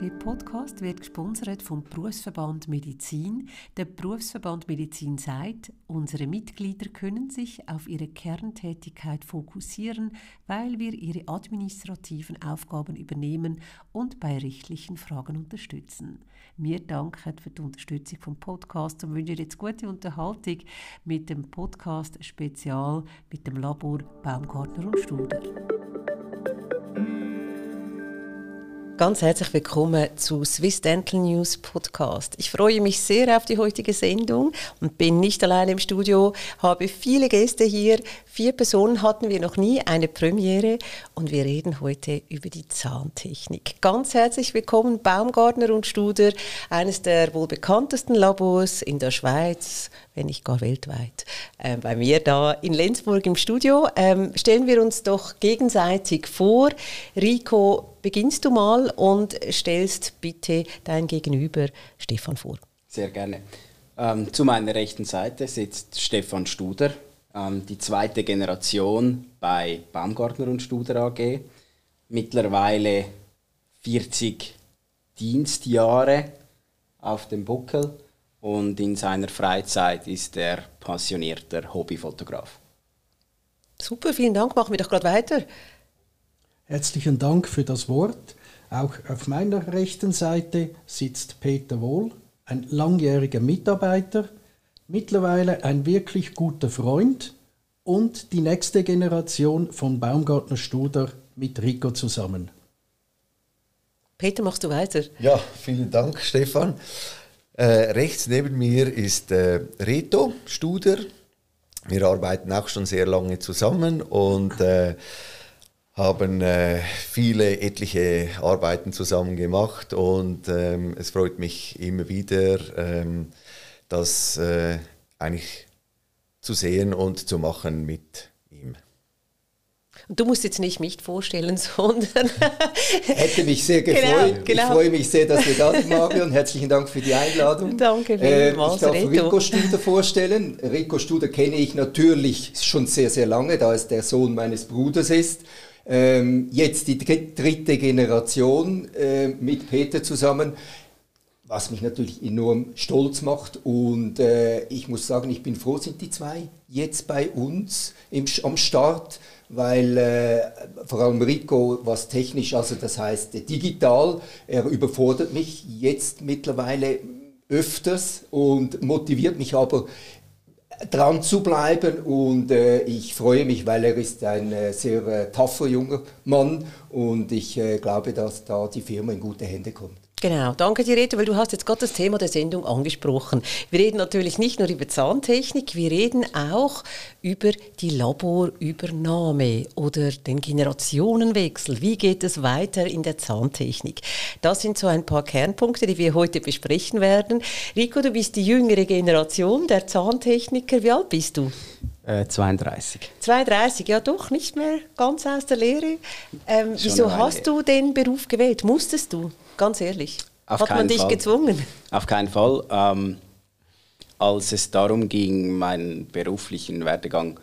Der Podcast wird gesponsert vom Berufsverband Medizin. Der Berufsverband Medizin sagt, unsere Mitglieder können sich auf ihre Kerntätigkeit fokussieren, weil wir ihre administrativen Aufgaben übernehmen und bei rechtlichen Fragen unterstützen. Wir danken für die Unterstützung vom Podcast und wünschen jetzt gute Unterhaltung mit dem Podcast Spezial mit dem Labor Baumgartner und Studer. Ganz herzlich willkommen zu Swiss Dental News Podcast. Ich freue mich sehr auf die heutige Sendung und bin nicht allein im Studio, habe viele Gäste hier. Vier Personen hatten wir noch nie, eine Premiere und wir reden heute über die Zahntechnik. Ganz herzlich willkommen Baumgartner und Studer, eines der wohl bekanntesten Labors in der Schweiz, wenn nicht gar weltweit. Äh, bei mir da in Lenzburg im Studio. Ähm, stellen wir uns doch gegenseitig vor. Rico, beginnst du mal und stellst bitte dein Gegenüber Stefan vor. Sehr gerne. Ähm, zu meiner rechten Seite sitzt Stefan Studer, ähm, die zweite Generation bei Baumgartner und Studer AG. Mittlerweile 40 Dienstjahre auf dem Buckel und in seiner Freizeit ist er passionierter Hobbyfotograf. Super, vielen Dank. Machen wir doch gerade weiter. Herzlichen Dank für das Wort. Auch auf meiner rechten Seite sitzt Peter Wohl, ein langjähriger Mitarbeiter, mittlerweile ein wirklich guter Freund und die nächste Generation von Baumgartner Studer mit Rico zusammen. Peter, machst du weiter? Ja, vielen Dank, Stefan. Äh, rechts neben mir ist äh, Reto Studer. Wir arbeiten auch schon sehr lange zusammen und äh, haben äh, viele etliche Arbeiten zusammen gemacht und ähm, es freut mich immer wieder, ähm, das äh, eigentlich zu sehen und zu machen mit ihm. Und du musst jetzt nicht mich vorstellen, sondern. Hätte mich sehr gefreut. Genau, genau. Ich freue mich sehr, dass wir da sind, Marion. Herzlichen Dank für die Einladung. Danke äh, vielmals, äh, Ich darf Reto. Rico Studer vorstellen. Rico Studer kenne ich natürlich schon sehr, sehr lange, da es der Sohn meines Bruders ist. Ähm, jetzt die dritte Generation äh, mit Peter zusammen was mich natürlich enorm stolz macht. Und äh, ich muss sagen, ich bin froh, sind die zwei jetzt bei uns im, am Start weil äh, vor allem Rico, was technisch, also das heißt digital, er überfordert mich jetzt mittlerweile öfters und motiviert mich aber dran zu bleiben und äh, ich freue mich, weil er ist ein äh, sehr äh, tougher junger Mann und ich äh, glaube, dass da die Firma in gute Hände kommt. Genau, danke dir, Rita, weil du hast jetzt gerade das Thema der Sendung angesprochen. Wir reden natürlich nicht nur über Zahntechnik, wir reden auch über die Laborübernahme oder den Generationenwechsel. Wie geht es weiter in der Zahntechnik? Das sind so ein paar Kernpunkte, die wir heute besprechen werden. Rico, du bist die jüngere Generation der Zahntechniker. Wie alt bist du? 32. Äh, 32, ja doch, nicht mehr ganz aus der Lehre. Ähm, wieso hast du den Beruf gewählt? Musstest du? Ganz ehrlich. Auf Hat man dich Fall. gezwungen? Auf keinen Fall. Ähm, als es darum ging, meinen beruflichen Werdegang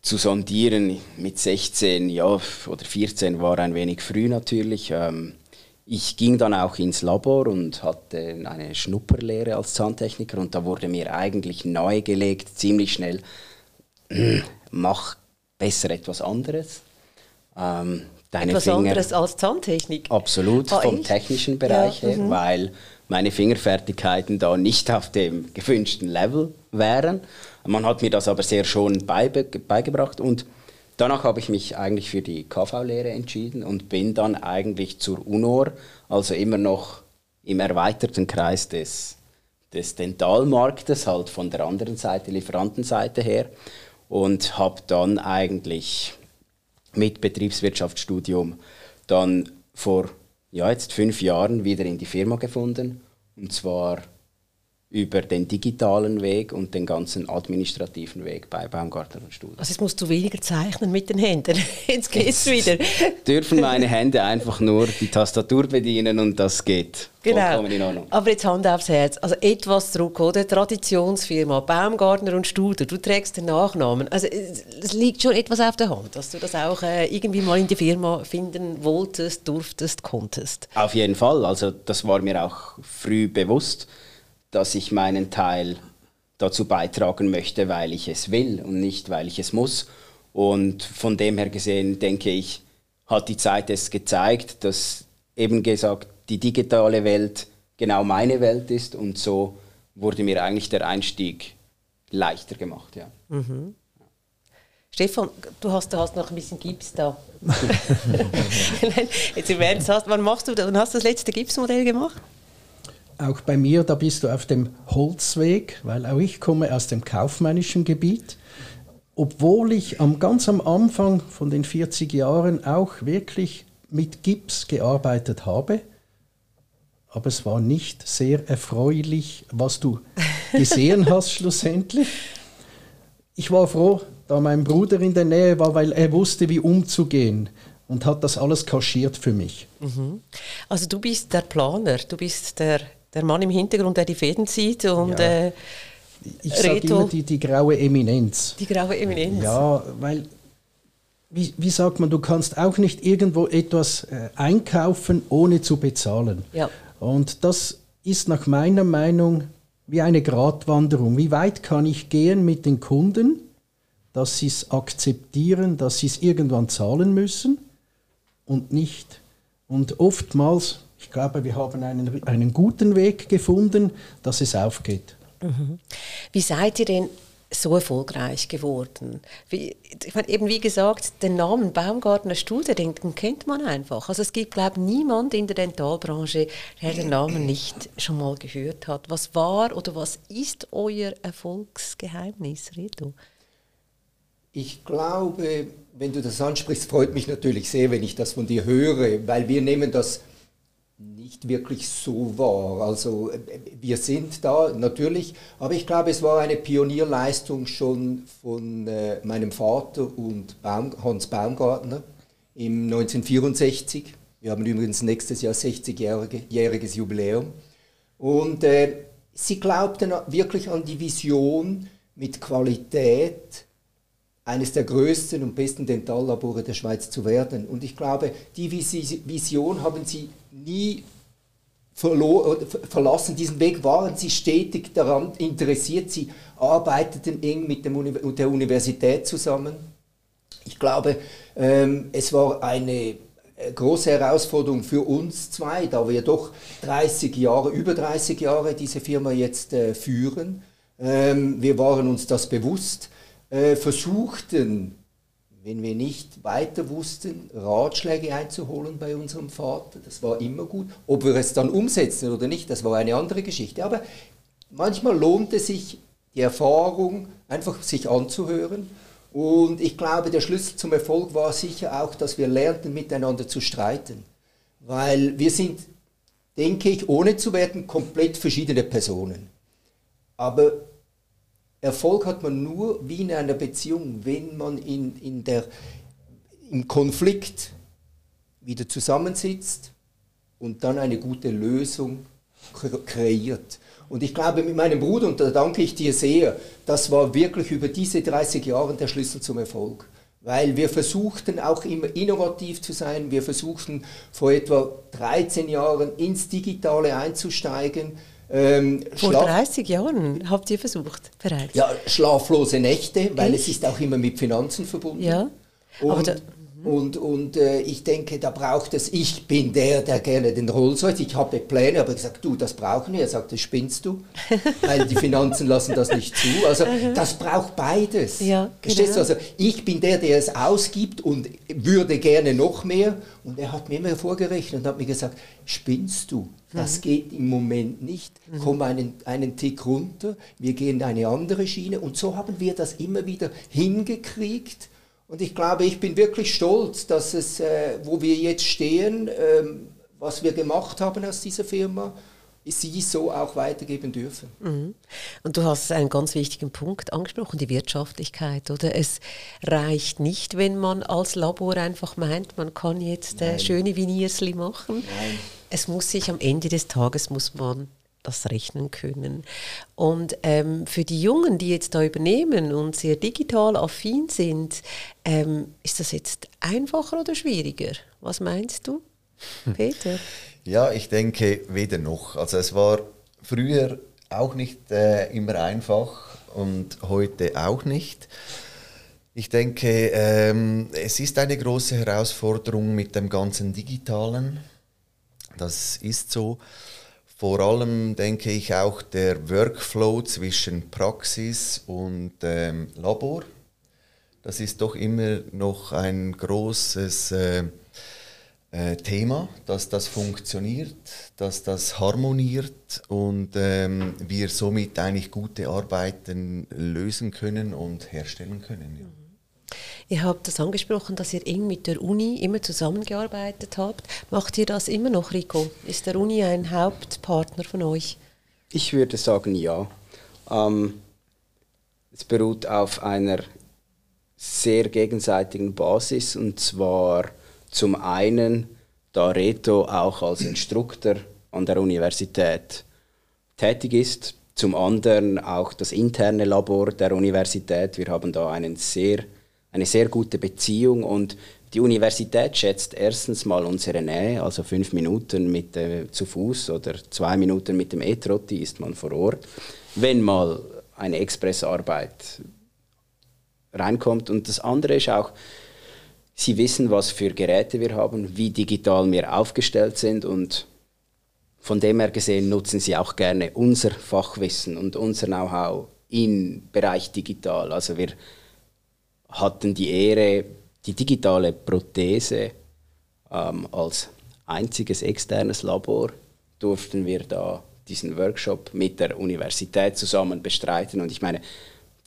zu sondieren mit 16 ja, oder 14 war ein wenig früh natürlich. Ähm, ich ging dann auch ins Labor und hatte eine Schnupperlehre als Zahntechniker und da wurde mir eigentlich nahegelegt, ziemlich schnell, mach besser etwas anderes. Ähm, deine Etwas Finger, anderes als Zahntechnik? Absolut, ah, vom ich? technischen Bereich ja, her, mhm. weil meine Fingerfertigkeiten da nicht auf dem gewünschten Level wären. Man hat mir das aber sehr schon beibe beigebracht und danach habe ich mich eigentlich für die KV-Lehre entschieden und bin dann eigentlich zur UNOR, also immer noch im erweiterten Kreis des, des Dentalmarktes, halt von der anderen Seite, Lieferantenseite her und habe dann eigentlich mit Betriebswirtschaftsstudium dann vor ja, jetzt fünf Jahren wieder in die Firma gefunden. Und zwar über den digitalen Weg und den ganzen administrativen Weg bei Baumgartner und Studer. Also jetzt musst du weniger zeichnen mit den Händen. Jetzt geht's wieder. dürfen meine Hände einfach nur die Tastatur bedienen und das geht. Genau. Aber jetzt Hand aufs Herz. Also etwas zurück, oder? Traditionsfirma, Baumgartner und Studer, du trägst den Nachnamen. Also es liegt schon etwas auf der Hand, dass du das auch äh, irgendwie mal in die Firma finden wolltest, durftest, konntest. Auf jeden Fall. Also das war mir auch früh bewusst dass ich meinen Teil dazu beitragen möchte, weil ich es will und nicht, weil ich es muss. Und von dem her gesehen, denke ich, hat die Zeit es gezeigt, dass eben gesagt, die digitale Welt genau meine Welt ist und so wurde mir eigentlich der Einstieg leichter gemacht. Ja. Mhm. Stefan, du hast, du hast noch ein bisschen Gips da. Jetzt im Ernst, wann, machst du, wann hast du das letzte Gipsmodell gemacht? Auch bei mir, da bist du auf dem Holzweg, weil auch ich komme aus dem kaufmännischen Gebiet. Obwohl ich am, ganz am Anfang von den 40 Jahren auch wirklich mit Gips gearbeitet habe, aber es war nicht sehr erfreulich, was du gesehen hast schlussendlich. Ich war froh, da mein Bruder in der Nähe war, weil er wusste, wie umzugehen und hat das alles kaschiert für mich. Mhm. Also du bist der Planer, du bist der der Mann im Hintergrund, der die Fäden zieht und ja. äh, ich sage immer die, die graue Eminenz. Die graue Eminenz. Ja, weil, wie, wie sagt man, du kannst auch nicht irgendwo etwas äh, einkaufen, ohne zu bezahlen. Ja. Und das ist nach meiner Meinung wie eine Gratwanderung. Wie weit kann ich gehen mit den Kunden, dass sie es akzeptieren, dass sie es irgendwann zahlen müssen und nicht. Und oftmals ich glaube, wir haben einen, einen guten Weg gefunden, dass es aufgeht. Mhm. Wie seid ihr denn so erfolgreich geworden? Wie, ich meine, eben wie gesagt, den Namen Baumgartner Studio, den, kennt man einfach. Also es gibt, glaube ich, niemand in der Dentalbranche, der den Namen nicht schon mal gehört hat. Was war oder was ist euer Erfolgsgeheimnis, Reto? Ich glaube, wenn du das ansprichst, freut mich natürlich sehr, wenn ich das von dir höre, weil wir nehmen das nicht wirklich so wahr. Also wir sind da natürlich, aber ich glaube, es war eine Pionierleistung schon von äh, meinem Vater und Baum, Hans Baumgartner im 1964. Wir haben übrigens nächstes Jahr 60-jähriges Jubiläum. Und äh, sie glaubten wirklich an die Vision mit Qualität eines der größten und besten Dentallabore der Schweiz zu werden. Und ich glaube, die Vision haben sie nie verlassen. Diesen Weg waren sie stetig daran interessiert. Sie arbeiteten eng mit, Uni der Universität zusammen. Ich glaube, ähm, es war eine äh, große Herausforderung für uns zwei, da wir doch 30 Jahre, über 30 Jahre diese Firma jetzt äh, führen. Ähm, wir waren uns das bewusst, äh, versuchten wenn wir nicht weiter wussten, Ratschläge einzuholen bei unserem Vater. Das war immer gut. Ob wir es dann umsetzen oder nicht, das war eine andere Geschichte. Aber manchmal lohnte sich die Erfahrung, einfach sich anzuhören. Und ich glaube, der Schlüssel zum Erfolg war sicher auch, dass wir lernten, miteinander zu streiten. Weil wir sind, denke ich, ohne zu werden, komplett verschiedene Personen. Aber Erfolg hat man nur wie in einer Beziehung, wenn man in, in der, im Konflikt wieder zusammensitzt und dann eine gute Lösung kreiert. Und ich glaube, mit meinem Bruder, und da danke ich dir sehr, das war wirklich über diese 30 Jahre der Schlüssel zum Erfolg. Weil wir versuchten auch immer innovativ zu sein. Wir versuchten vor etwa 13 Jahren ins Digitale einzusteigen. Ähm, Vor 30 Jahren habt ihr versucht bereits? Ja, schlaflose Nächte, weil Echt? es ist auch immer mit Finanzen verbunden. Ja, und, und, und äh, ich denke, da braucht es, ich bin der, der gerne den Rolls Royce, ich habe Pläne, aber gesagt, du, das brauchen wir. Er sagte, spinnst du? Weil die Finanzen lassen das nicht zu. Also das braucht beides. Ja, Verstehst genau. du? Also ich bin der, der es ausgibt und würde gerne noch mehr. Und er hat mir immer vorgerechnet und hat mir gesagt, spinnst du? Das mhm. geht im Moment nicht. Mhm. Komm einen, einen Tick runter, wir gehen eine andere Schiene. Und so haben wir das immer wieder hingekriegt. Und ich glaube, ich bin wirklich stolz, dass es, äh, wo wir jetzt stehen, ähm, was wir gemacht haben aus dieser Firma. sie so auch weitergeben dürfen. Mhm. Und du hast einen ganz wichtigen Punkt angesprochen, die Wirtschaftlichkeit, oder? Es reicht nicht, wenn man als Labor einfach meint, man kann jetzt äh, schöne Viniersli machen. Nein. Es muss sich am Ende des Tages muss man das rechnen können. Und ähm, für die Jungen, die jetzt da übernehmen und sehr digital affin sind, ähm, ist das jetzt einfacher oder schwieriger? Was meinst du, Peter? Ja, ich denke weder noch. Also es war früher auch nicht äh, immer einfach und heute auch nicht. Ich denke, ähm, es ist eine große Herausforderung mit dem ganzen Digitalen. Das ist so. Vor allem denke ich auch der Workflow zwischen Praxis und ähm, Labor. Das ist doch immer noch ein großes äh, äh, Thema, dass das funktioniert, dass das harmoniert und ähm, wir somit eigentlich gute Arbeiten lösen können und herstellen können. Ja. Ihr habt das angesprochen, dass ihr eng mit der Uni immer zusammengearbeitet habt. Macht ihr das immer noch, Rico? Ist der Uni ein Hauptpartner von euch? Ich würde sagen ja. Ähm, es beruht auf einer sehr gegenseitigen Basis und zwar zum einen, da Reto auch als Instruktor an der Universität tätig ist, zum anderen auch das interne Labor der Universität. Wir haben da einen sehr, eine sehr gute Beziehung und die Universität schätzt erstens mal unsere Nähe, also fünf Minuten mit, äh, zu Fuß oder zwei Minuten mit dem E-Trotti ist man vor Ort. Wenn mal eine Expressarbeit reinkommt. Und das andere ist auch, Sie wissen, was für Geräte wir haben, wie digital wir aufgestellt sind und von dem her gesehen nutzen Sie auch gerne unser Fachwissen und unser Know-how im Bereich digital. Also wir hatten die Ehre, die digitale Prothese ähm, als einziges externes Labor durften wir da diesen Workshop mit der Universität zusammen bestreiten. Und ich meine,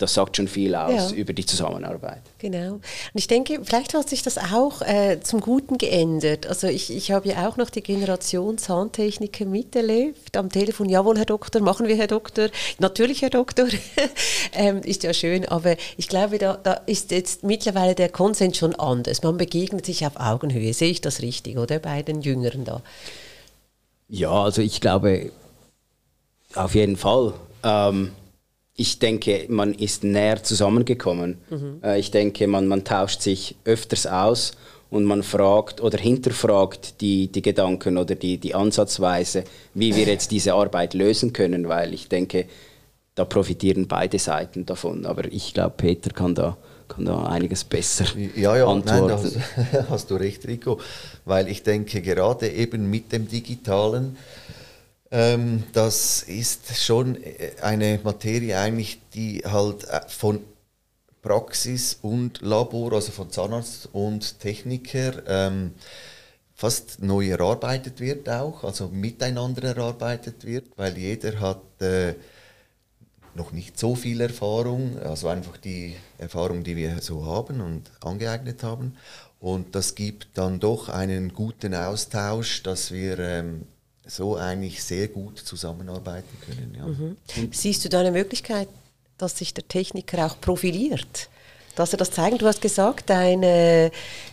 das sagt schon viel aus ja. über die Zusammenarbeit. Genau. Und ich denke, vielleicht hat sich das auch äh, zum Guten geändert. Also ich, ich habe ja auch noch die Generation Zahntechniker miterlebt am Telefon. Jawohl, Herr Doktor, machen wir, Herr Doktor. Natürlich, Herr Doktor. ähm, ist ja schön, aber ich glaube, da, da ist jetzt mittlerweile der Konsens schon anders. Man begegnet sich auf Augenhöhe. Sehe ich das richtig, oder? Bei den Jüngeren da. Ja, also ich glaube, auf jeden Fall. Ähm, ich denke, man ist näher zusammengekommen. Mhm. Äh, ich denke, man, man tauscht sich öfters aus und man fragt oder hinterfragt die, die Gedanken oder die, die Ansatzweise, wie wir jetzt diese Arbeit lösen können, weil ich denke, da profitieren beide Seiten davon. Aber ich glaube, Peter kann da, kann da einiges besser ja, ja, antworten. Nein, hast, hast du recht, Rico. Weil ich denke, gerade eben mit dem Digitalen, ähm, das ist schon äh, eine Materie eigentlich, die halt äh, von Praxis und Labor, also von Zahnarzt und Techniker, ähm, fast neu erarbeitet wird auch, also miteinander erarbeitet wird, weil jeder hat äh, noch nicht so viel Erfahrung, also einfach die Erfahrung, die wir so haben und angeeignet haben. Und das gibt dann doch einen guten Austausch, dass wir ähm, so eigentlich sehr gut zusammenarbeiten können. Ja. Mhm. Siehst du da eine Möglichkeit, dass sich der Techniker auch profiliert? Dass er das zeigen? Du hast gesagt, dein äh,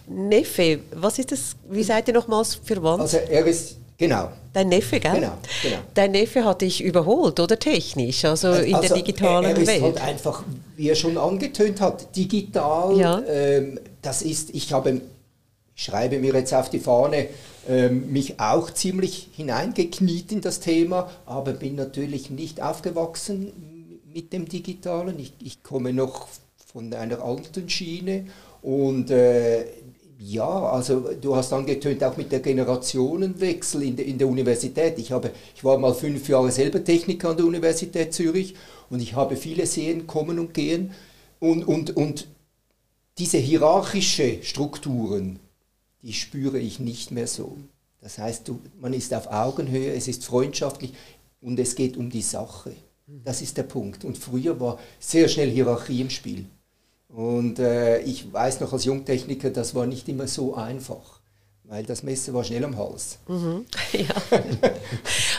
Neffe, was ist das? Wie seid ihr nochmals verwandt? Also er ist Genau. Dein Neffe, gell? Genau, genau. Dein Neffe hat dich überholt, oder technisch, also in also der digitalen er, er ist Welt. Halt einfach, wie er schon angetönt hat, digital. Ja. Ähm, das ist, ich habe, ich schreibe mir jetzt auf die Fahne, mich auch ziemlich hineingekniet in das Thema, aber bin natürlich nicht aufgewachsen mit dem Digitalen. Ich, ich komme noch von einer alten Schiene und äh, ja, also du hast angetönt, auch mit der Generationenwechsel in, de, in der Universität. Ich, habe, ich war mal fünf Jahre selber Techniker an der Universität Zürich und ich habe viele sehen, kommen und gehen. Und, und, und diese hierarchische Strukturen, die spüre ich nicht mehr so. Das heißt, du, man ist auf Augenhöhe, es ist freundschaftlich und es geht um die Sache. Das ist der Punkt. Und früher war sehr schnell Hierarchie im Spiel. Und äh, ich weiß noch als Jungtechniker, das war nicht immer so einfach. Weil das Messer war schnell am Hals. Mhm. Ja.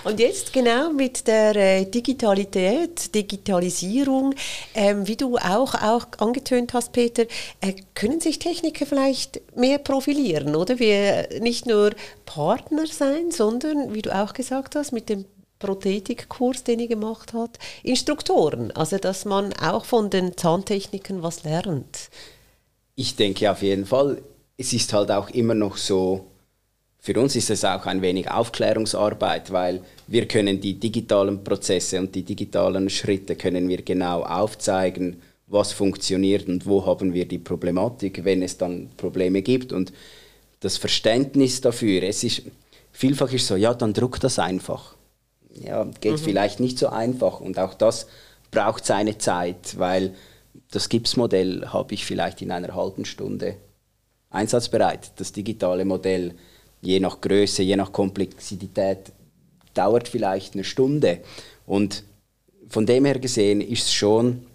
Und jetzt genau mit der äh, Digitalität, Digitalisierung, ähm, wie du auch, auch angetönt hast, Peter, äh, können sich Techniker vielleicht mehr profilieren, oder? Wir nicht nur Partner sein, sondern, wie du auch gesagt hast, mit dem Prothetikkurs, den ihr gemacht hat, Instruktoren, also dass man auch von den Zahntechnikern was lernt. Ich denke auf jeden Fall. Es ist halt auch immer noch so, für uns ist es auch ein wenig Aufklärungsarbeit, weil wir können die digitalen Prozesse und die digitalen Schritte können wir genau aufzeigen, was funktioniert und wo haben wir die Problematik, wenn es dann Probleme gibt und das Verständnis dafür. Es ist vielfach ist so, ja, dann druck das einfach. Ja, geht mhm. vielleicht nicht so einfach und auch das braucht seine Zeit, weil das Gipsmodell habe ich vielleicht in einer halben Stunde einsatzbereit. Das digitale Modell je nach Größe, je nach Komplexität dauert vielleicht eine Stunde. Und von dem her gesehen ist es schon,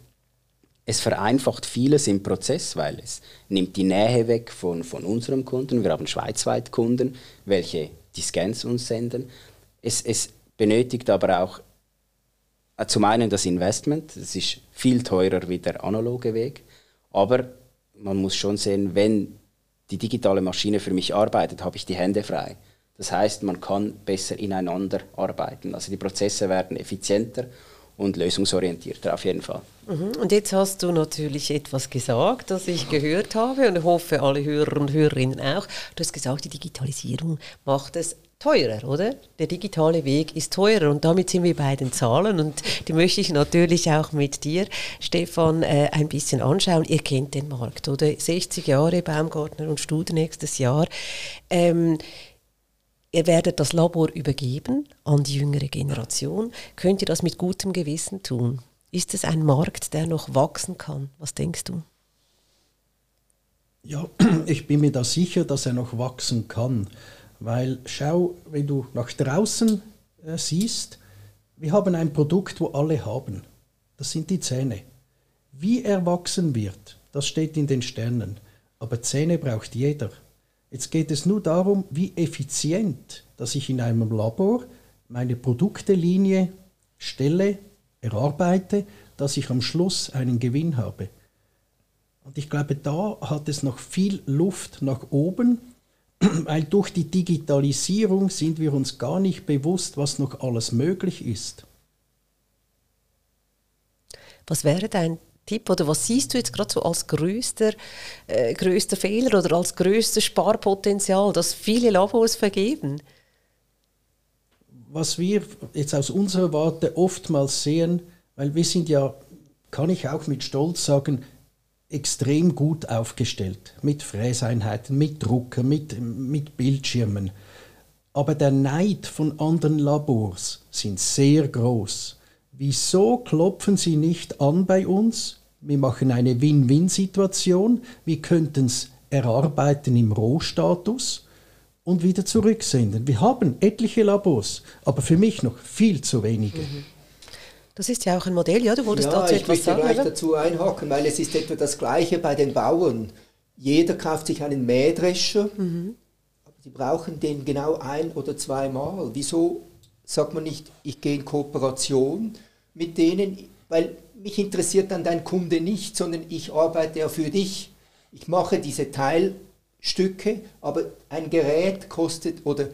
es vereinfacht vieles im Prozess, weil es nimmt die Nähe weg von, von unserem Kunden. Wir haben schweizweit Kunden, welche die Scans uns senden. Es, es benötigt aber auch äh, zum einen das Investment, das ist viel teurer wie der analoge Weg, aber man muss schon sehen, wenn die digitale Maschine für mich arbeitet, habe ich die Hände frei. Das heißt, man kann besser ineinander arbeiten. Also die Prozesse werden effizienter und lösungsorientierter auf jeden Fall. Mhm. Und jetzt hast du natürlich etwas gesagt, das ich gehört habe und hoffe, alle Hörer und Hörerinnen auch. Du hast gesagt, die Digitalisierung macht es teurer, oder? Der digitale Weg ist teurer und damit sind wir bei den Zahlen und die möchte ich natürlich auch mit dir, Stefan, äh, ein bisschen anschauen. Ihr kennt den Markt, oder? 60 Jahre Baumgartner und Studer nächstes Jahr. Ähm, ihr werdet das Labor übergeben an die jüngere Generation. Könnt ihr das mit gutem Gewissen tun? Ist es ein Markt, der noch wachsen kann? Was denkst du? Ja, ich bin mir da sicher, dass er noch wachsen kann. Weil schau, wenn du nach draußen äh, siehst, wir haben ein Produkt, wo alle haben. Das sind die Zähne. Wie er wachsen wird, das steht in den Sternen. Aber Zähne braucht jeder. Jetzt geht es nur darum, wie effizient, dass ich in einem Labor meine Produktelinie stelle, erarbeite, dass ich am Schluss einen Gewinn habe. Und ich glaube, da hat es noch viel Luft nach oben weil durch die Digitalisierung sind wir uns gar nicht bewusst, was noch alles möglich ist. Was wäre dein Tipp oder was siehst du jetzt gerade so als größter, äh, größter Fehler oder als größtes Sparpotenzial, das viele Labors vergeben? Was wir jetzt aus unserer Warte oftmals sehen, weil wir sind ja, kann ich auch mit Stolz sagen, extrem gut aufgestellt mit Fräseinheiten, mit Drucker, mit, mit Bildschirmen. Aber der Neid von anderen Labors sind sehr groß. Wieso klopfen sie nicht an bei uns? Wir machen eine Win-Win-Situation. Wir könnten es erarbeiten im Rohstatus und wieder zurücksenden. Wir haben etliche Labors, aber für mich noch viel zu wenige. Mhm. Das ist ja auch ein Modell, ja, du wolltest ja, dazu etwas sagen. Ich möchte gleich dazu einhaken, weil es ist etwa das Gleiche bei den Bauern. Jeder kauft sich einen Mähdrescher, mhm. aber die brauchen den genau ein oder zweimal. Wieso sagt man nicht, ich gehe in Kooperation mit denen, weil mich interessiert dann dein Kunde nicht, sondern ich arbeite ja für dich. Ich mache diese Teilstücke, aber ein Gerät kostet oder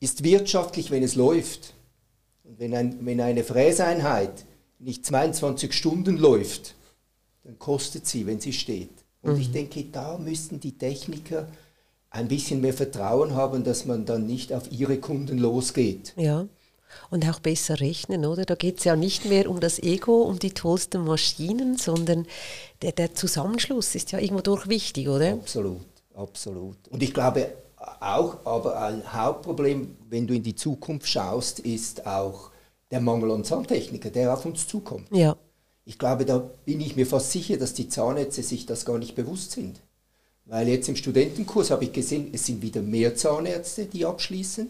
ist wirtschaftlich, wenn es läuft. Und wenn, ein, wenn eine Fräseinheit nicht 22 Stunden läuft, dann kostet sie, wenn sie steht. Und mhm. ich denke, da müssten die Techniker ein bisschen mehr Vertrauen haben, dass man dann nicht auf ihre Kunden losgeht. Ja. Und auch besser rechnen, oder? Da geht es ja nicht mehr um das Ego, um die tollsten Maschinen, sondern der, der Zusammenschluss ist ja irgendwo durch wichtig, oder? Absolut, absolut. Und ich glaube, auch, aber ein Hauptproblem, wenn du in die Zukunft schaust, ist auch der Mangel an Zahntechniker, der auf uns zukommt. Ja. Ich glaube, da bin ich mir fast sicher, dass die Zahnärzte sich das gar nicht bewusst sind. Weil jetzt im Studentenkurs habe ich gesehen, es sind wieder mehr Zahnärzte, die abschließen,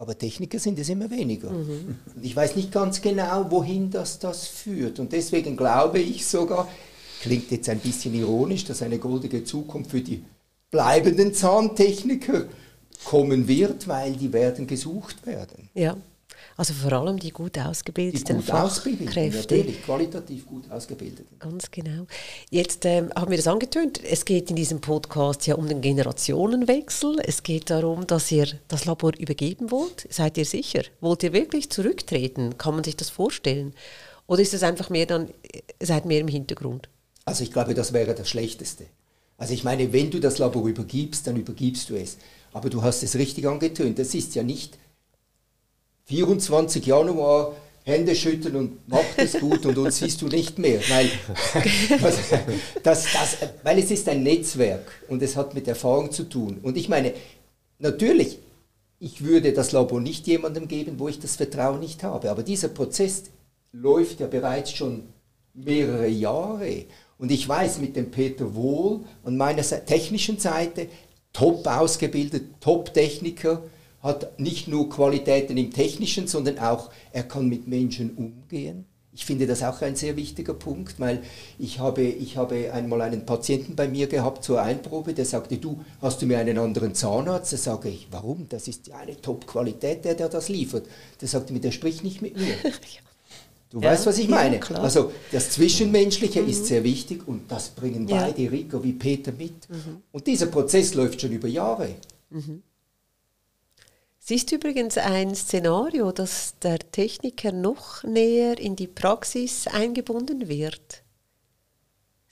aber Techniker sind es immer weniger. Mhm. Ich weiß nicht ganz genau, wohin das, das führt. Und deswegen glaube ich sogar, klingt jetzt ein bisschen ironisch, dass eine goldige Zukunft für die bleibenden Zahntechniker kommen wird, weil die werden gesucht werden. Ja. Also vor allem die gut ausgebildeten die gut Fachkräfte. Natürlich, qualitativ gut ausgebildeten. Ganz genau. Jetzt ähm, haben wir das angetönt. Es geht in diesem Podcast ja um den Generationenwechsel. Es geht darum, dass ihr das Labor übergeben wollt. Seid ihr sicher? Wollt ihr wirklich zurücktreten? Kann man sich das vorstellen? Oder ist es einfach mehr dann, seid mehr im Hintergrund? Also ich glaube, das wäre das Schlechteste. Also ich meine, wenn du das Labor übergibst, dann übergibst du es. Aber du hast es richtig angetönt. Das ist ja nicht 24 Januar Hände schütteln und macht es gut und uns siehst du nicht mehr. Weil, das, das, das, weil es ist ein Netzwerk und es hat mit Erfahrung zu tun. Und ich meine, natürlich, ich würde das Labor nicht jemandem geben, wo ich das Vertrauen nicht habe. Aber dieser Prozess läuft ja bereits schon mehrere Jahre. Und ich weiß mit dem Peter Wohl an meiner technischen Seite, top ausgebildet, top Techniker, hat nicht nur Qualitäten im Technischen, sondern auch, er kann mit Menschen umgehen. Ich finde das auch ein sehr wichtiger Punkt, weil ich habe, ich habe einmal einen Patienten bei mir gehabt zur Einprobe, der sagte, du, hast du mir einen anderen Zahnarzt? Da sage ich, warum? Das ist eine Top-Qualität, der, der das liefert. Der sagte mir, der spricht nicht mit mir. Du ja, weißt, was ich meine? Ja, also das Zwischenmenschliche mhm. ist sehr wichtig und das bringen ja. beide, Rico wie Peter, mit. Mhm. Und dieser Prozess läuft schon über Jahre. Mhm. Siehst du übrigens ein Szenario, dass der Techniker noch näher in die Praxis eingebunden wird?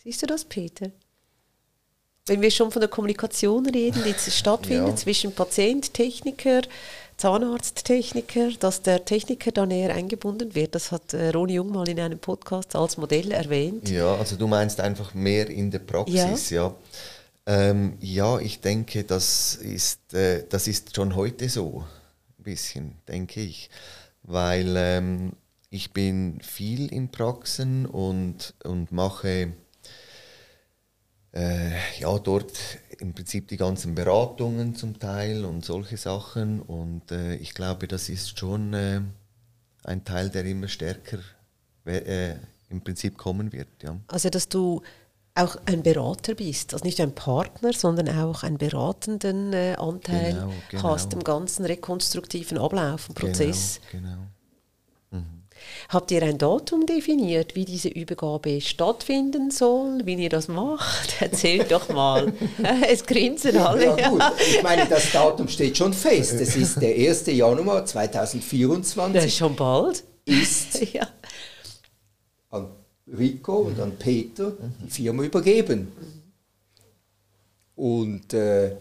Siehst du das, Peter? Wenn wir schon von der Kommunikation reden, die stattfindet zwischen Patient, Techniker, Zahnarzt, Techniker, dass der Techniker da näher eingebunden wird. Das hat äh, Roni Jung mal in einem Podcast als Modell erwähnt. Ja, also du meinst einfach mehr in der Praxis, ja. ja. Ähm, ja, ich denke, das ist, äh, das ist schon heute so, ein bisschen, denke ich. Weil ähm, ich bin viel in Praxen und, und mache äh, ja, dort im Prinzip die ganzen Beratungen zum Teil und solche Sachen. Und äh, ich glaube, das ist schon äh, ein Teil, der immer stärker äh, im Prinzip kommen wird. Ja. Also, dass du auch ein Berater bist, also nicht ein Partner, sondern auch einen beratenden äh, Anteil genau, genau. hast im ganzen rekonstruktiven Ablauf und Prozess. Genau, genau. Habt ihr ein Datum definiert, wie diese Übergabe stattfinden soll, wie ihr das macht? Erzählt doch mal. es grinsen alle. Ja, gut. Ich meine, das Datum steht schon fest. Es ist der 1. Januar 2024. Das ist schon bald. Ist ja. an Rico und an Peter die Firma übergeben. Und, äh,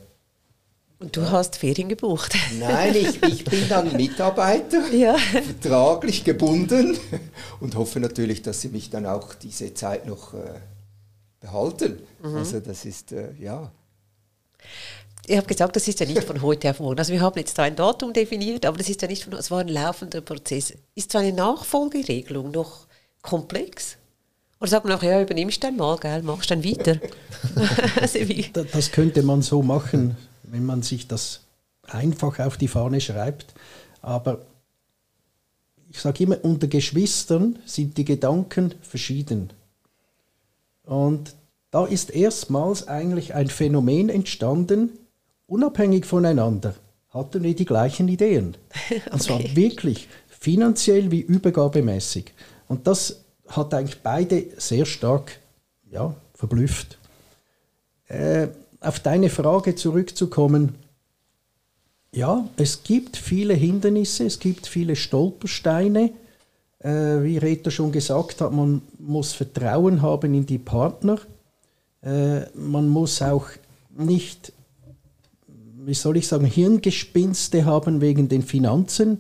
und du hast Ferien gebucht? Nein, ich, ich bin dann Mitarbeiter, ja. vertraglich gebunden und hoffe natürlich, dass sie mich dann auch diese Zeit noch äh, behalten. Mhm. Also das ist, äh, ja. Ich habe gesagt, das ist ja nicht von heute auf morgen. Also wir haben jetzt da ein Datum definiert, aber das ist ja nicht von, es war ein laufender Prozess. Ist so eine Nachfolgeregelung noch komplex? Oder sagt man auch, ja, übernimmst du dann mal, gell, machst dann weiter. also das könnte man so machen, wenn man sich das einfach auf die Fahne schreibt. Aber ich sage immer, unter Geschwistern sind die Gedanken verschieden. Und da ist erstmals eigentlich ein Phänomen entstanden, unabhängig voneinander hatten wir die gleichen Ideen. okay. Und zwar wirklich finanziell wie übergabemäßig. Und das hat eigentlich beide sehr stark ja, verblüfft. Äh, auf deine Frage zurückzukommen, ja, es gibt viele Hindernisse, es gibt viele Stolpersteine. Äh, wie Rita schon gesagt hat, man muss Vertrauen haben in die Partner. Äh, man muss auch nicht, wie soll ich sagen, Hirngespinste haben wegen den Finanzen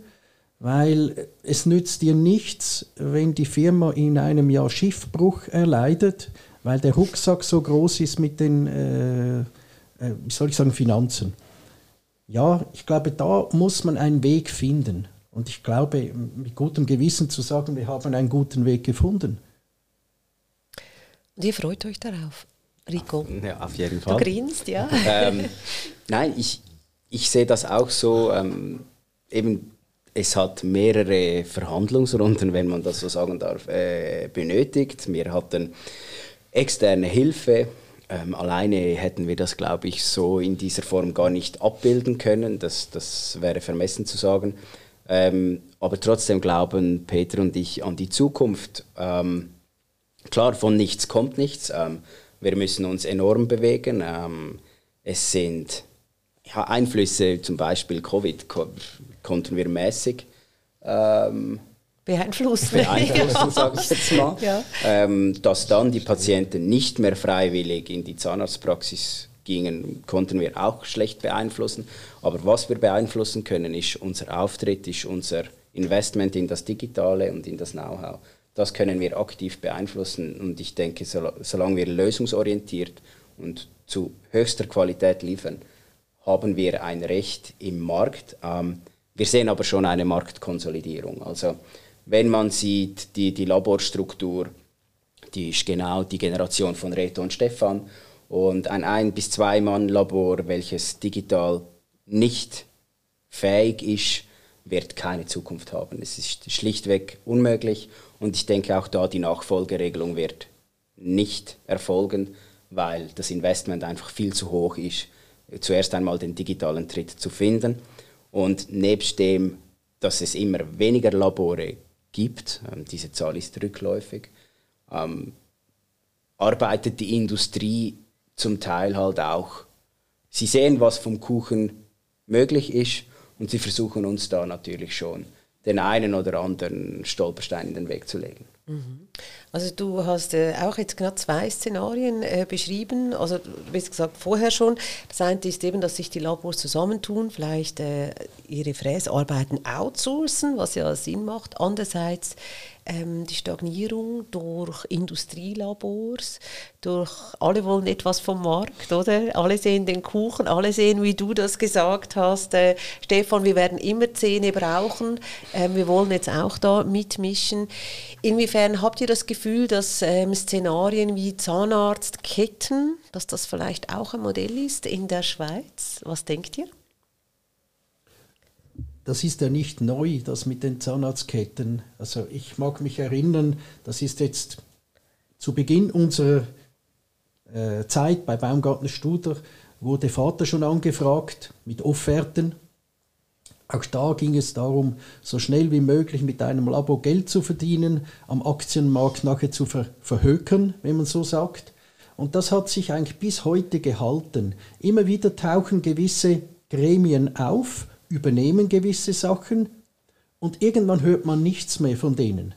weil es nützt dir nichts, wenn die Firma in einem Jahr Schiffbruch erleidet, weil der Rucksack so groß ist mit den, äh, äh, wie soll ich sagen, Finanzen. Ja, ich glaube, da muss man einen Weg finden. Und ich glaube, mit gutem Gewissen zu sagen, wir haben einen guten Weg gefunden. Und ihr freut euch darauf, Rico? Ja, auf jeden Fall. Du grinst, ja. ähm, nein, ich, ich sehe das auch so, ähm, eben es hat mehrere Verhandlungsrunden, wenn man das so sagen darf, äh, benötigt. Wir hatten externe Hilfe Ähm, alleine hätten wir das, glaube ich, so in dieser Form gar nicht abbilden können. Das, das wäre vermessen zu sagen. Ähm, aber trotzdem glauben Peter und ich an die Zukunft. Ähm, klar, von nichts kommt nichts. Ähm, wir müssen uns enorm bewegen. Ähm, es sind ja, Einflüsse, zum Beispiel Covid, ko konnten wir mäßig ähm, beeinflussen, beeinflussen sage ich jetzt mal. Ja. Ähm, dass dann die Patienten nicht mehr freiwillig in die Zahnarztpraxis gingen, konnten wir auch schlecht beeinflussen. Aber was wir beeinflussen können, ist unser Auftritt, ist unser Investment in das Digitale und in das Know-how. Das können wir aktiv beeinflussen und ich denke, solange wir lösungsorientiert und zu höchster Qualität liefern, haben wir ein Recht im Markt. Ähm, wir sehen aber schon eine Marktkonsolidierung. Also wenn man sieht, die, die Laborstruktur, die ist genau die Generation von Reto und Stefan. Und ein ein bis zwei Mann Labor, welches digital nicht fähig ist, wird keine Zukunft haben. Es ist schlichtweg unmöglich. Und ich denke auch da die Nachfolgeregelung wird nicht erfolgen, weil das Investment einfach viel zu hoch ist, zuerst einmal den digitalen Tritt zu finden. Und nebst dem, dass es immer weniger Labore gibt, ähm, diese Zahl ist rückläufig, ähm, arbeitet die Industrie zum Teil halt auch. Sie sehen, was vom Kuchen möglich ist und sie versuchen uns da natürlich schon den einen oder anderen Stolperstein in den Weg zu legen. Mhm. Also du hast äh, auch jetzt genau zwei Szenarien äh, beschrieben, also wie gesagt vorher schon. Das eine ist eben, dass sich die Labors zusammentun, vielleicht äh, ihre Fräsarbeiten outsourcen, was ja Sinn macht. Andererseits ähm, die Stagnierung durch Industrielabors, durch alle wollen etwas vom Markt, oder? Alle sehen den Kuchen, alle sehen, wie du das gesagt hast, äh, Stefan, wir werden immer Zähne brauchen, äh, wir wollen jetzt auch da mitmischen. Inwiefern habt ihr das Gefühl, dass ähm, Szenarien wie Zahnarztketten, dass das vielleicht auch ein Modell ist in der Schweiz? Was denkt ihr? Das ist ja nicht neu, das mit den Zahnarztketten. Also ich mag mich erinnern, das ist jetzt zu Beginn unserer äh, Zeit bei Baumgartner Studer, wurde Vater schon angefragt mit Offerten. Auch da ging es darum, so schnell wie möglich mit einem Labor Geld zu verdienen, am Aktienmarkt nachher zu ver verhökern, wenn man so sagt. Und das hat sich eigentlich bis heute gehalten. Immer wieder tauchen gewisse Gremien auf übernehmen gewisse Sachen und irgendwann hört man nichts mehr von denen.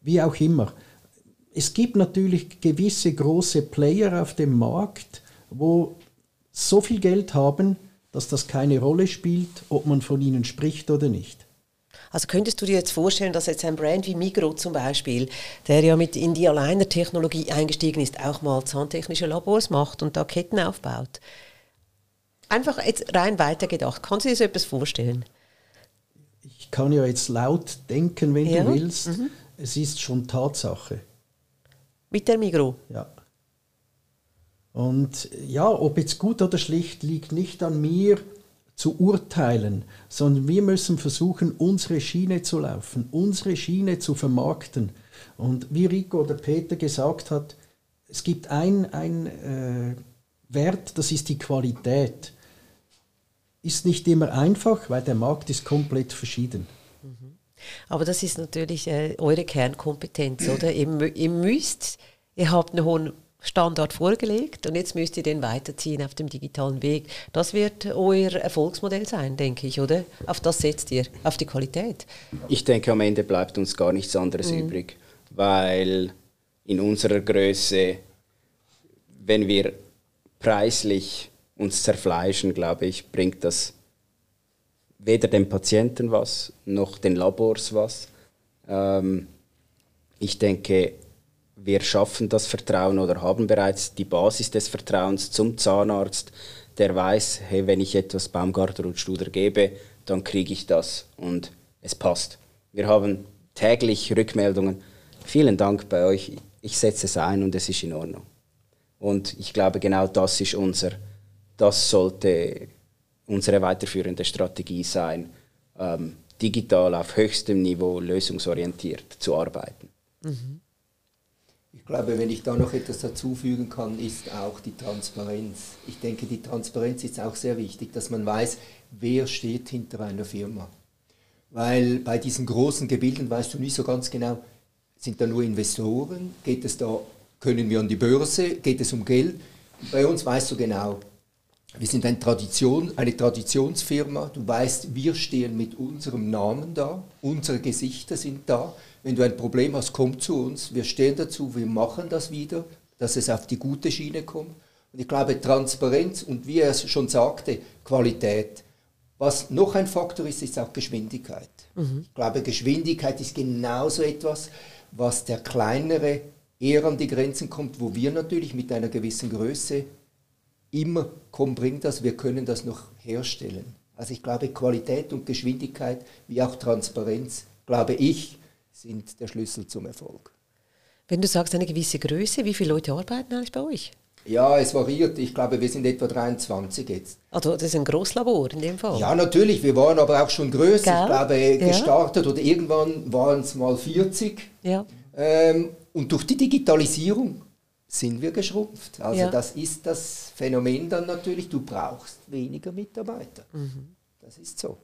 Wie auch immer. Es gibt natürlich gewisse große Player auf dem Markt, wo so viel Geld haben, dass das keine Rolle spielt, ob man von ihnen spricht oder nicht. Also könntest du dir jetzt vorstellen, dass jetzt ein Brand wie Migro zum Beispiel, der ja mit in die Aligner-Technologie eingestiegen ist, auch mal zahntechnische Labors macht und da Ketten aufbaut? Einfach jetzt rein weitergedacht. Kannst du dir so etwas vorstellen? Ich kann ja jetzt laut denken, wenn ja. du willst. Mhm. Es ist schon Tatsache. Mit der Migro? Ja. Und ja, ob jetzt gut oder schlecht, liegt nicht an mir zu urteilen, sondern wir müssen versuchen, unsere Schiene zu laufen, unsere Schiene zu vermarkten. Und wie Rico oder Peter gesagt hat, es gibt ein, ein äh, Wert, das ist die Qualität ist nicht immer einfach, weil der Markt ist komplett verschieden. Mhm. Aber das ist natürlich äh, eure Kernkompetenz, oder? ihr, ihr müsst, ihr habt einen hohen Standard vorgelegt und jetzt müsst ihr den weiterziehen auf dem digitalen Weg. Das wird euer Erfolgsmodell sein, denke ich, oder? Auf das setzt ihr, auf die Qualität. Ich denke, am Ende bleibt uns gar nichts anderes mhm. übrig, weil in unserer Größe, wenn wir preislich uns zerfleischen, glaube ich, bringt das weder dem Patienten was, noch den Labors was. Ähm, ich denke, wir schaffen das Vertrauen oder haben bereits die Basis des Vertrauens zum Zahnarzt, der weiß, hey, wenn ich etwas Baumgartner und Studer gebe, dann kriege ich das und es passt. Wir haben täglich Rückmeldungen. Vielen Dank bei euch. Ich setze es ein und es ist in Ordnung. Und ich glaube, genau das ist unser das sollte unsere weiterführende Strategie sein, ähm, digital auf höchstem Niveau lösungsorientiert zu arbeiten. Mhm. Ich glaube, wenn ich da noch etwas dazufügen kann, ist auch die Transparenz. Ich denke, die Transparenz ist auch sehr wichtig, dass man weiß, wer steht hinter einer Firma. Weil bei diesen großen Gebilden weißt du nicht so ganz genau, sind da nur Investoren, geht es da, können wir an die Börse, geht es um Geld. Bei uns weißt du genau, wir sind eine, Tradition, eine Traditionsfirma. Du weißt, wir stehen mit unserem Namen da, unsere Gesichter sind da. Wenn du ein Problem hast, komm zu uns. Wir stehen dazu, wir machen das wieder, dass es auf die gute Schiene kommt. Und ich glaube, Transparenz und wie er es schon sagte, Qualität. Was noch ein Faktor ist, ist auch Geschwindigkeit. Mhm. Ich glaube, Geschwindigkeit ist genauso etwas, was der kleinere eher an die Grenzen kommt, wo wir natürlich mit einer gewissen Größe immer, komm, bring das, wir können das noch herstellen. Also ich glaube, Qualität und Geschwindigkeit, wie auch Transparenz, glaube ich, sind der Schlüssel zum Erfolg. Wenn du sagst eine gewisse Größe, wie viele Leute arbeiten eigentlich bei euch? Ja, es variiert. Ich glaube, wir sind etwa 23 jetzt. Also das ist ein Großlabor in dem Fall? Ja, natürlich. Wir waren aber auch schon größer. Gell? Ich glaube, ja. gestartet oder irgendwann waren es mal 40. Ja. Ähm, und durch die Digitalisierung sind wir geschrumpft. Also ja. das ist das Phänomen dann natürlich, du brauchst weniger Mitarbeiter. Mhm. Das ist so.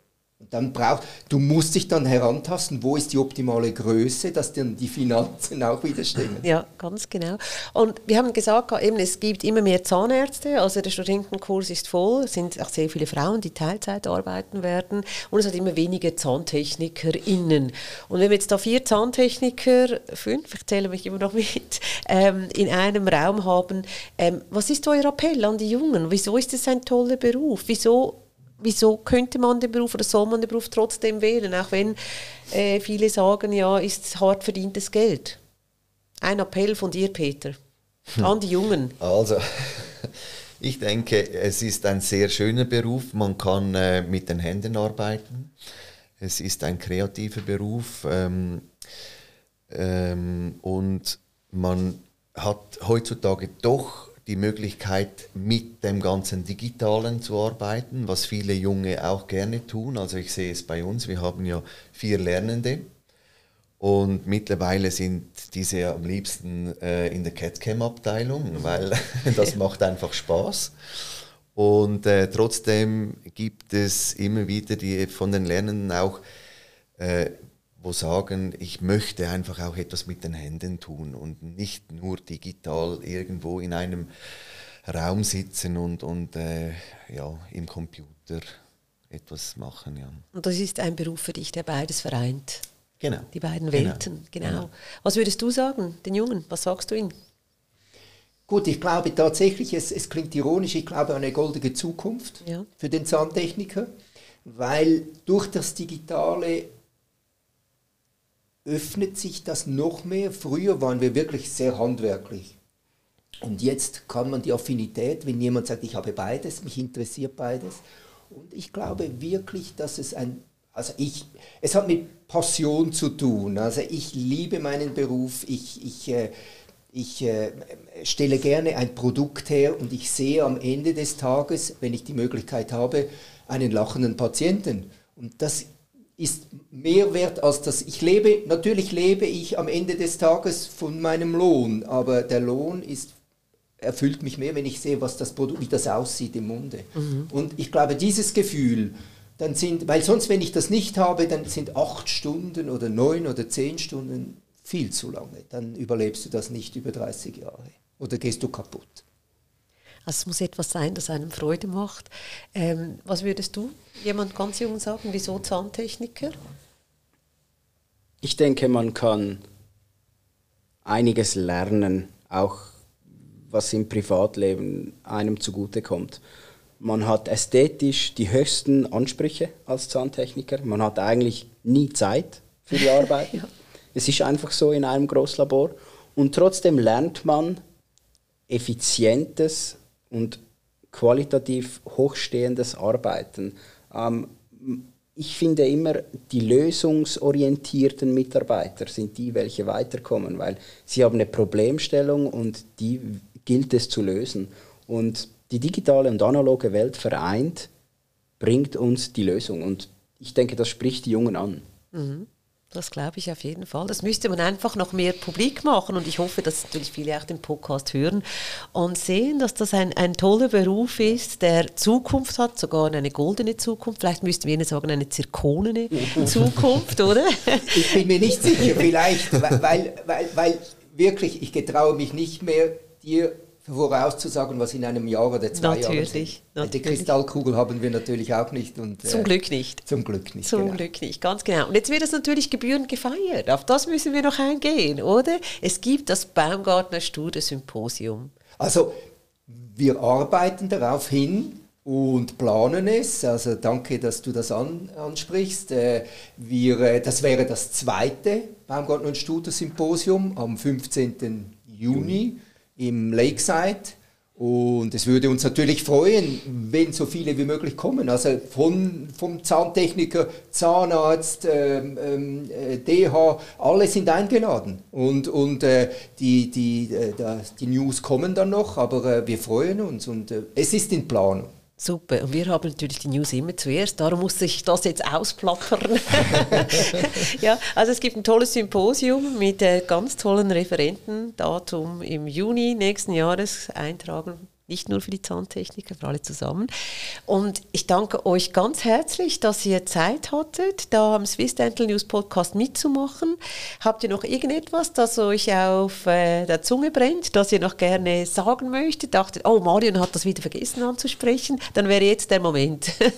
Dann braucht, du musst dich dann herantasten, wo ist die optimale Größe, dass dann die Finanzen auch wieder stimmen. Ja, ganz genau. Und wir haben gesagt, eben, es gibt immer mehr Zahnärzte, also der Studentenkurs ist voll, es sind auch sehr viele Frauen, die Teilzeit arbeiten werden und es hat immer weniger ZahntechnikerInnen. Und wenn wir jetzt da vier Zahntechniker, fünf, ich zähle mich immer noch mit, ähm, in einem Raum haben, ähm, was ist euer Appell an die Jungen? Wieso ist es ein toller Beruf? Wieso wieso könnte man den Beruf oder soll man den Beruf trotzdem wählen, auch wenn äh, viele sagen, ja, ist hart verdientes Geld. Ein Appell von dir, Peter, hm. an die Jungen. Also, ich denke, es ist ein sehr schöner Beruf. Man kann äh, mit den Händen arbeiten. Es ist ein kreativer Beruf ähm, ähm, und man hat heutzutage doch die Möglichkeit, mit dem ganzen Digitalen zu arbeiten, was viele Junge auch gerne tun. Also ich sehe es bei uns, wir haben ja vier Lernende und mittlerweile sind diese am liebsten äh, in der CAD-Cam-Abteilung, weil das macht einfach Spaß. Und äh, trotzdem gibt es immer wieder die, von den Lernenden auch äh, wo sagen, ich möchte einfach auch etwas mit den Händen tun und nicht nur digital irgendwo in einem Raum sitzen und, und äh, ja, im Computer etwas machen. Ja. Und das ist ein Beruf für dich, der beides vereint. Genau. Die beiden genau. Welten, genau. genau. Was würdest du sagen, den Jungen? Was sagst du ihnen? Gut, ich glaube tatsächlich, es, es klingt ironisch, ich glaube an eine goldene Zukunft ja. für den Zahntechniker, weil durch das Digitale öffnet sich das noch mehr. Früher waren wir wirklich sehr handwerklich. Und jetzt kann man die Affinität, wenn jemand sagt, ich habe beides, mich interessiert beides. Und ich glaube wirklich, dass es ein, also ich, es hat mit Passion zu tun. Also ich liebe meinen Beruf, ich, ich, äh, ich äh, stelle gerne ein Produkt her und ich sehe am Ende des Tages, wenn ich die Möglichkeit habe, einen lachenden Patienten. Und das ist mehr wert als das. Ich lebe, natürlich lebe ich am Ende des Tages von meinem Lohn, aber der Lohn ist, erfüllt mich mehr, wenn ich sehe, was das Produkt, wie das aussieht im Munde. Mhm. Und ich glaube, dieses Gefühl, dann sind, weil sonst, wenn ich das nicht habe, dann sind acht Stunden oder neun oder zehn Stunden viel zu lange. Dann überlebst du das nicht über 30 Jahre oder gehst du kaputt. Also es muss etwas sein, das einem Freude macht. Ähm, was würdest du jemand ganz jung sagen? Wieso Zahntechniker? Ich denke, man kann einiges lernen, auch was im Privatleben einem zugutekommt. Man hat ästhetisch die höchsten Ansprüche als Zahntechniker. Man hat eigentlich nie Zeit für die Arbeit. ja. Es ist einfach so in einem Großlabor. Und trotzdem lernt man effizientes und qualitativ hochstehendes Arbeiten. Ähm, ich finde immer, die lösungsorientierten Mitarbeiter sind die, welche weiterkommen, weil sie haben eine Problemstellung und die gilt es zu lösen. Und die digitale und analoge Welt vereint, bringt uns die Lösung. Und ich denke, das spricht die Jungen an. Mhm. Das glaube ich auf jeden Fall. Das müsste man einfach noch mehr publik machen und ich hoffe, dass natürlich viele auch den Podcast hören und sehen, dass das ein, ein toller Beruf ist, der Zukunft hat, sogar eine goldene Zukunft. Vielleicht müssten wir Ihnen sagen, eine zirkonene Zukunft, oder? Ich bin mir nicht sicher, vielleicht, weil, weil, weil wirklich, ich getraue mich nicht mehr, dir vorauszusagen, was in einem Jahr oder zwei natürlich, Jahren ist. Natürlich. Die Kristallkugel haben wir natürlich auch nicht. Und, zum äh, Glück nicht. Zum Glück nicht. Zum genau. Glück nicht, ganz genau. Und jetzt wird es natürlich gebührend gefeiert. Auf das müssen wir noch eingehen, oder? Es gibt das Baumgartner Studie-Symposium. Also, wir arbeiten darauf hin, und planen es. Also danke, dass du das an, ansprichst. Äh, wir, äh, das wäre das zweite Baumgartner und Studer Symposium am 15. Juni im Lakeside. Und es würde uns natürlich freuen, wenn so viele wie möglich kommen. Also von, vom Zahntechniker, Zahnarzt, ähm, ähm, DH, alle sind eingeladen. Und, und äh, die, die, äh, die News kommen dann noch, aber äh, wir freuen uns und äh, es ist in Planung. Super. Und wir haben natürlich die News immer zuerst, darum muss ich das jetzt ausplappern. ja, also es gibt ein tolles Symposium mit äh, ganz tollen Referenten. Datum im Juni nächsten Jahres eintragen nicht nur für die Zahntechniker, für alle zusammen. Und ich danke euch ganz herzlich, dass ihr Zeit hattet, da am Swiss Dental News Podcast mitzumachen. Habt ihr noch irgendetwas, das euch auf äh, der Zunge brennt, das ihr noch gerne sagen möchtet? Dachtet, oh, Marion hat das wieder vergessen anzusprechen, dann wäre jetzt der Moment.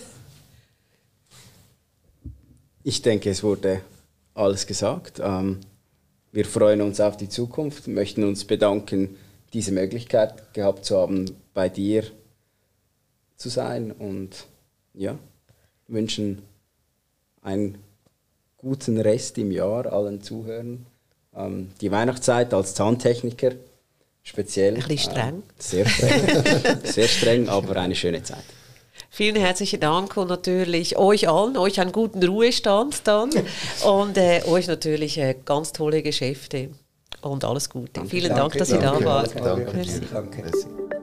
ich denke, es wurde alles gesagt. Ähm, wir freuen uns auf die Zukunft, möchten uns bedanken, diese Möglichkeit gehabt zu haben, bei dir zu sein und ja, wünschen einen guten Rest im Jahr allen Zuhörern. Ähm, die Weihnachtszeit als Zahntechniker speziell. Ein bisschen streng. Äh, sehr streng. sehr streng, aber eine schöne Zeit. Vielen herzlichen Dank und natürlich euch allen, euch einen guten Ruhestand dann und äh, euch natürlich äh, ganz tolle Geschäfte und alles Gute. Danke, Vielen Dank, dass ihr da wart. Danke. danke. danke.